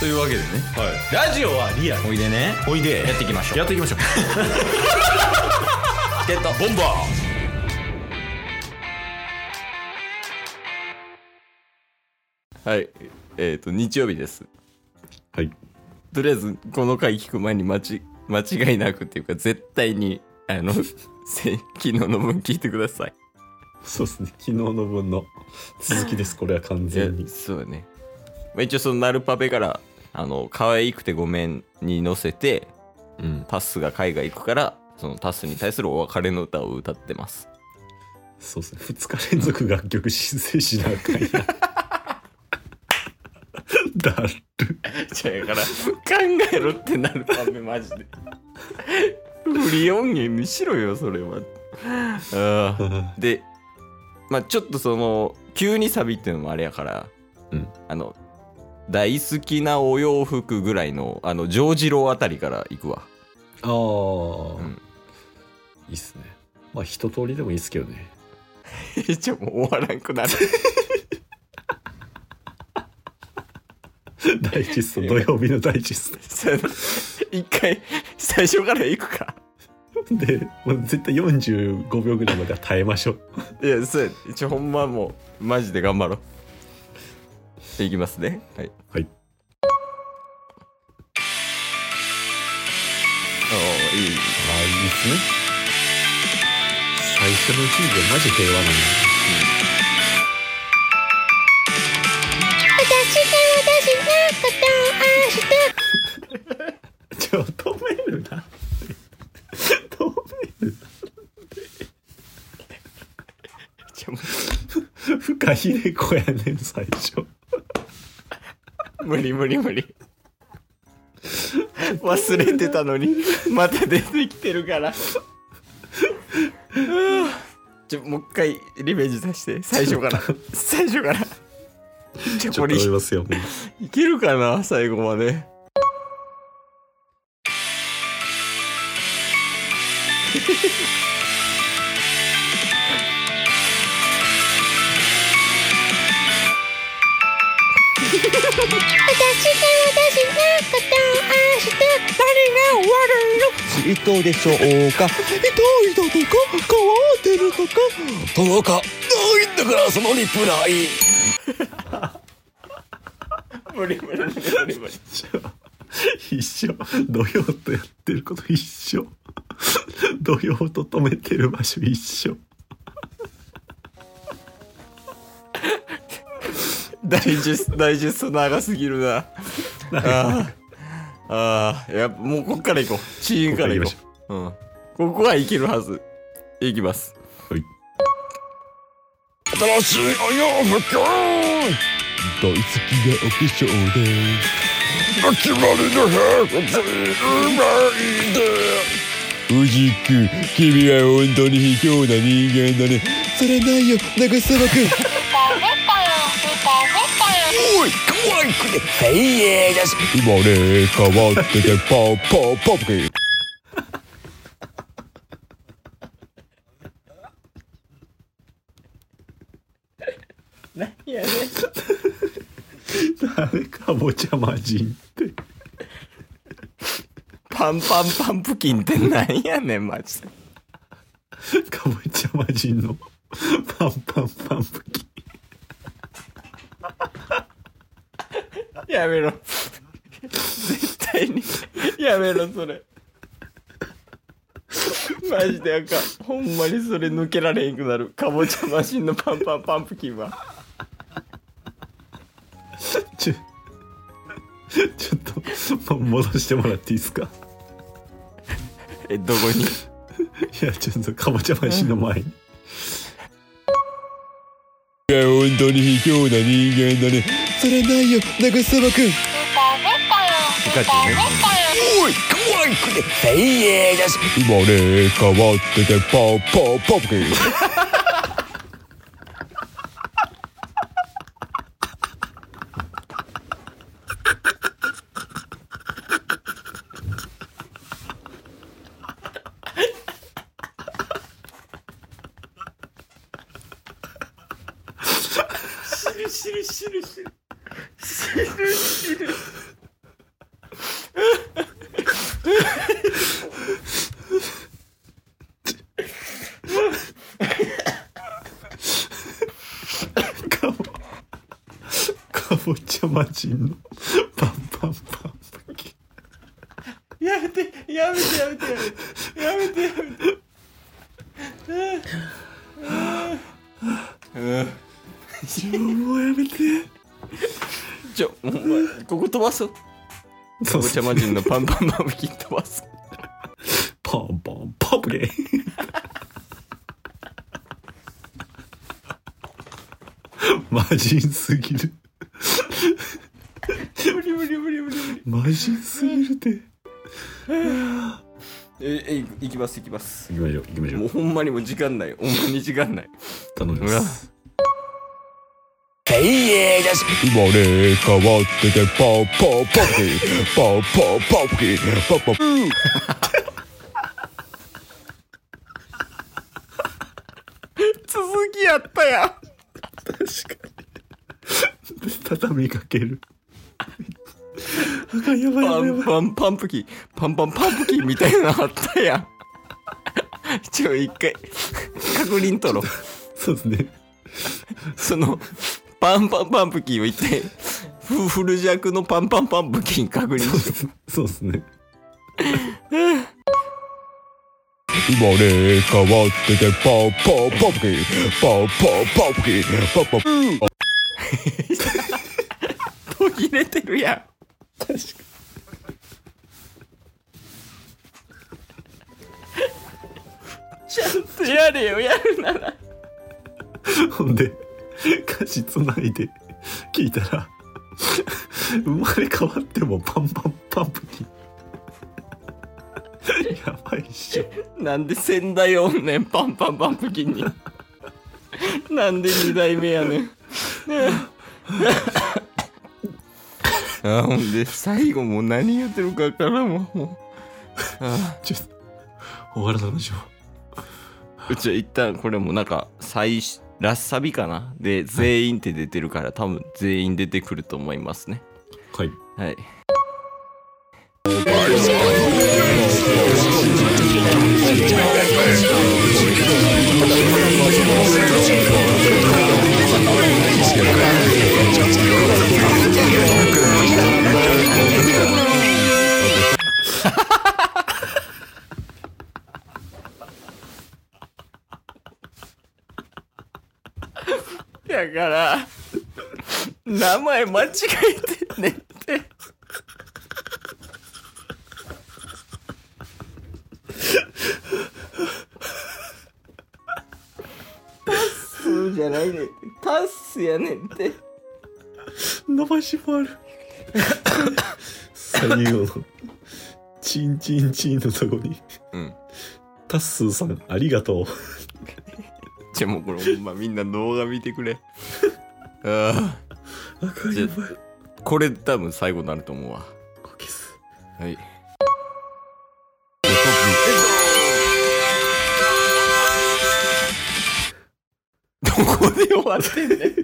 というわけでね。はい、ラジオはリアル。おいでね。おいで。やっていきましょう。やっていきましょう。ゲット。ボンバはい。えっ、と日曜日です。ーはい。とりあえずこの回聞く前に間ち 間違いなくっていうか絶対にあの せ昨日の分聞いてください。そうですね。昨日の分の続きです。これは完いや全に。そうね、まあ、一応そのナルパペからあの「可愛くてごめん」に乗せてうん。タスが海外行くからそのタスに対するお別れの歌を歌ってます。そうですね。2日連続楽曲申請しなあかんや だる。じゃあだから考えろってなるパペマジで。フリー音源にしろよそれは。あー。でまあちょっとその急にサビっていうのもあれやから、うん。あの大好きなお洋服ぐらいのあのジョージローあたりから行くわ。ああ、うん。いいっすね。まあ一通りでもいいっすけどね。ちょもう終わらんくなる。ダイジェスト土曜日のダイジェスそうやな一回最初から行くか。トでもう絶対45秒ぐらいまでは耐えましょう。いやそうや。一応ほんまもうマジで頑張ろういきますね。はい。はい。おーいい。ああいいっすね最初の1秒マジ平和なんだちょ止めるな。止めるちょもフカヒレ子やねん最初。う無理無理無理。忘れてたのにまた出てきてるから。ちょもう一回リベンジさせて。最初から。最初から。ちょっとますよいけるかな？最後まで人でしょうか痛いだとか変わってるとか届かないんだからそのリプライ無理無理無理無理無理一緒土曜とやってること一緒土曜と止めてる場所一緒ダイジェストダイジェスト長すぎるな。あーあーいやもうこっから行こう。チーンから行こう。う。ん、ここはいけるはず。いきます。はい。新しいお洋服大好きなお化粧で。決まりの部屋がずいうまいで。藤君君は本当に卑怯な人間だね。それないよ。長澤君おい可愛くてフェイエーだし生まれ変わって。てポッポッポップ何やねダメかぼちゃ魔人ってパンパンパンプキンって何やねんマジで。かぼちゃ魔人の。パンパンパンプキン。やめろ。絶対に。やめろそれ。マジであかん。ほんまにそれ抜けられへんくなる。かぼちゃマシンのパンパンパンプキンは。ちょちょっとも戻してもらっていいですか？えどこに？いやちょっとかぼちゃ魔人の前に。いや本当に卑怯な人間だねそれないよ。長澤君おい可愛くて。フェイエーだし生まれ変わっててポッポッポッ知る知る知るかぼかぼちゃ魔人の。パンパンパンプキンやめてやめてやめてやめてやめてやめてもうやめてちょお前ここ飛ばそうかぼちゃ魔人のパンパンパンプキン飛ばすパンパンパンプキン魔人すぎる無理無理無理無理無理魔人すぎるってええいきますいきます行きましょう行きましょうもうほんまにもう時間ないほんまに時間ない頼みます生まれ変わっててパーパーパーキーパーパーパーキーパーパー。続きやったやん。確かに。畳みかける。あかんやばいやパばいやばパンパンプキンパンパンパンプキンみたいなのあったやん。ちょ一回。確認取ろう。そうですね。そのパンパンパンプキンを一体フフル弱のパンパンパンプキン確認しよそうですね。生まれ変わっててパーパーパーキーパーパーパーキーパーパーう途切れてるやん。確かちゃんとやれよやるなら。にほんで 歌詞つないで聞いたら生まれ変わってもパンパンパンプキンやばいっしょ。なんで仙台おんねんパンパンパンプキンに。なんで二代目やねん。あほんで最後もう何言ってるか分からもう。あちょっと終わらせましょううちは一旦これもなんか最初ラッサビかな？で全員って出てるから多分全員出てくると思いますね。はい。はい。だから名前間違えてんねんって。タッスじゃないね。んタッスやねんって。伸ばしもある最後のチンチンチンのとこに。うん。タッスーさんありがとうじゃあもうこれほんまみんな動画見てくれ。ああ。やばい。あこれ多分最後になると思うわ。こけす。はい。どこで終わってんねん？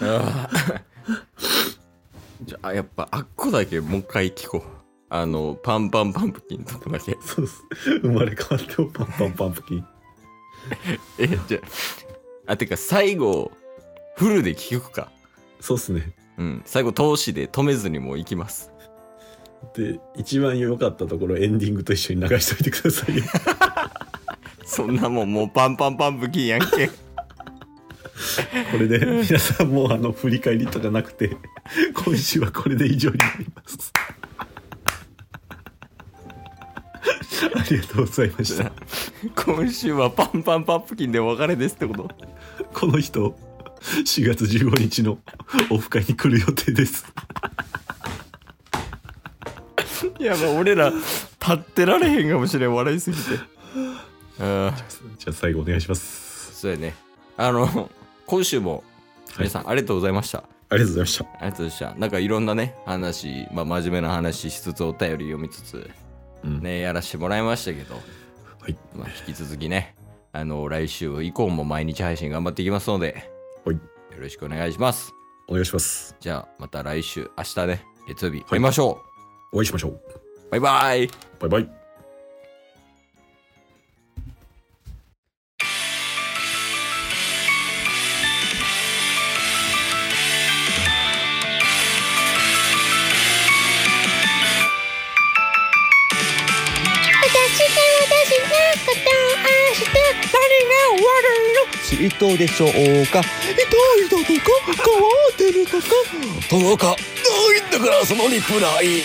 ああ。じゃあやっぱあだけもう一回聞こう。あのパンパンパンプキンのとこだけ。そうっす。生まれ変わってもパンパンパンプキン。えじゃああてか最後フルで聞くか。そうっすね。うん。最後通しで止めずにもう行きます。で一番良かったところエンディングと一緒に流しといてくださいよ。そんなもんもうパンパンパンプキンやんけこれで皆さんもうあの振り返りとかなくて今週はこれで以上になります。ありがとうございました。今週はパンパンパンプキンでお別れですってこと？この人4月15日のオフ会に来る予定です。いやまあ俺ら立ってられへんかもしれん。笑いすぎて。ああじゃあ最後お願いします。そうやね。あの今週も皆さんありがとうございました、ありがとうございました。ありがとうございました。なんかいろんなね話、まあ、真面目な話しつつお便り読みつつうん。ねやらしてもらいましたけど、はい。まあ、引き続きねあの来週以降も毎日配信頑張っていきますのではい。よろしくお願いします。お願いします。じゃあまた来週明日ね月曜日会いましょう、お会いしましょう。バイバイ。バイバイして何が悪いの？シートでしょうか？痛いだとか？変わってるとか？届かないんだからそのリプライ。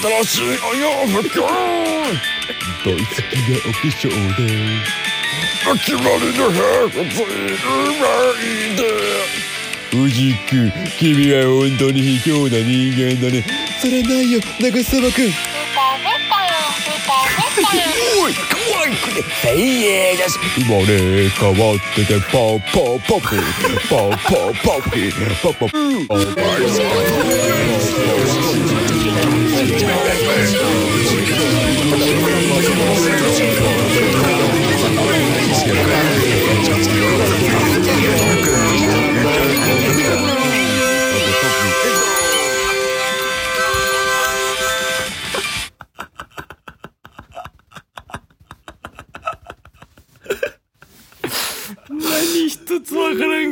新しいお洋服。大好きなお化粧で。秋までのハーフずいうまいで。藤君君は本当に卑怯な人間だね。それないよ長澤君おい可愛くて精鋭だし生まれ変わ